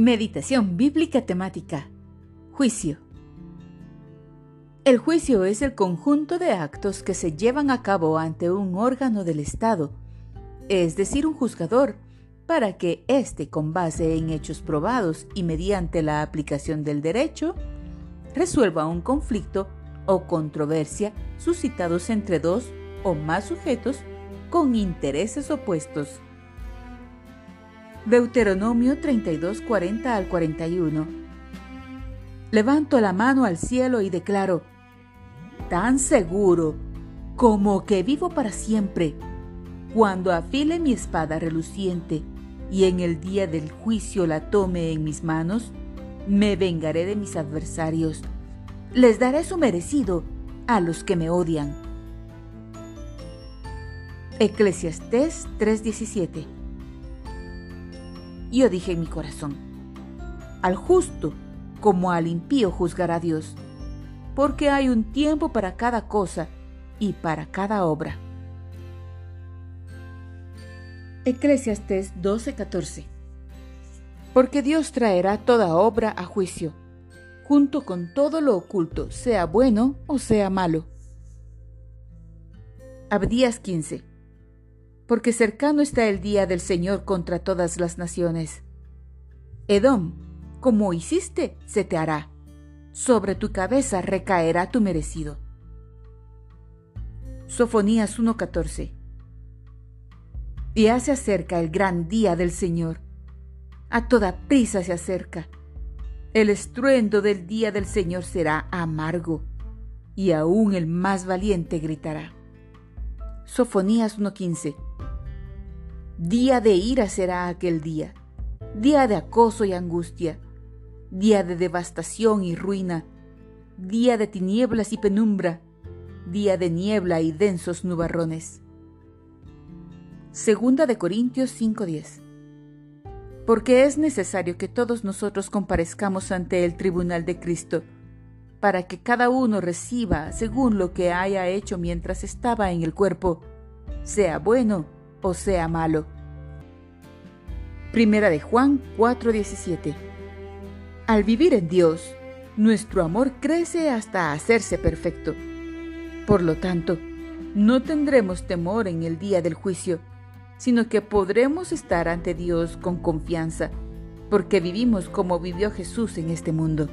Meditación bíblica temática. Juicio. El juicio es el conjunto de actos que se llevan a cabo ante un órgano del Estado, es decir, un juzgador, para que éste, con base en hechos probados y mediante la aplicación del derecho, resuelva un conflicto o controversia suscitados entre dos o más sujetos con intereses opuestos. Deuteronomio 32, 40 al 41. Levanto la mano al cielo y declaro, tan seguro como que vivo para siempre, cuando afile mi espada reluciente y en el día del juicio la tome en mis manos, me vengaré de mis adversarios, les daré su merecido a los que me odian. Eclesiastés 3:17 yo dije en mi corazón, al justo como al impío juzgará Dios, porque hay un tiempo para cada cosa y para cada obra. Eclesiastes 12:14 Porque Dios traerá toda obra a juicio, junto con todo lo oculto, sea bueno o sea malo. Abdías 15 porque cercano está el día del Señor contra todas las naciones. Edom, como hiciste, se te hará. Sobre tu cabeza recaerá tu merecido. Sofonías 1:14 Ya se acerca el gran día del Señor. A toda prisa se acerca. El estruendo del día del Señor será amargo, y aún el más valiente gritará. Sofonías 1:15 Día de ira será aquel día, día de acoso y angustia, día de devastación y ruina, día de tinieblas y penumbra, día de niebla y densos nubarrones. Segunda de Corintios 5:10 Porque es necesario que todos nosotros comparezcamos ante el tribunal de Cristo, para que cada uno reciba según lo que haya hecho mientras estaba en el cuerpo, sea bueno o sea malo. Primera de Juan 4:17 Al vivir en Dios, nuestro amor crece hasta hacerse perfecto. Por lo tanto, no tendremos temor en el día del juicio, sino que podremos estar ante Dios con confianza, porque vivimos como vivió Jesús en este mundo.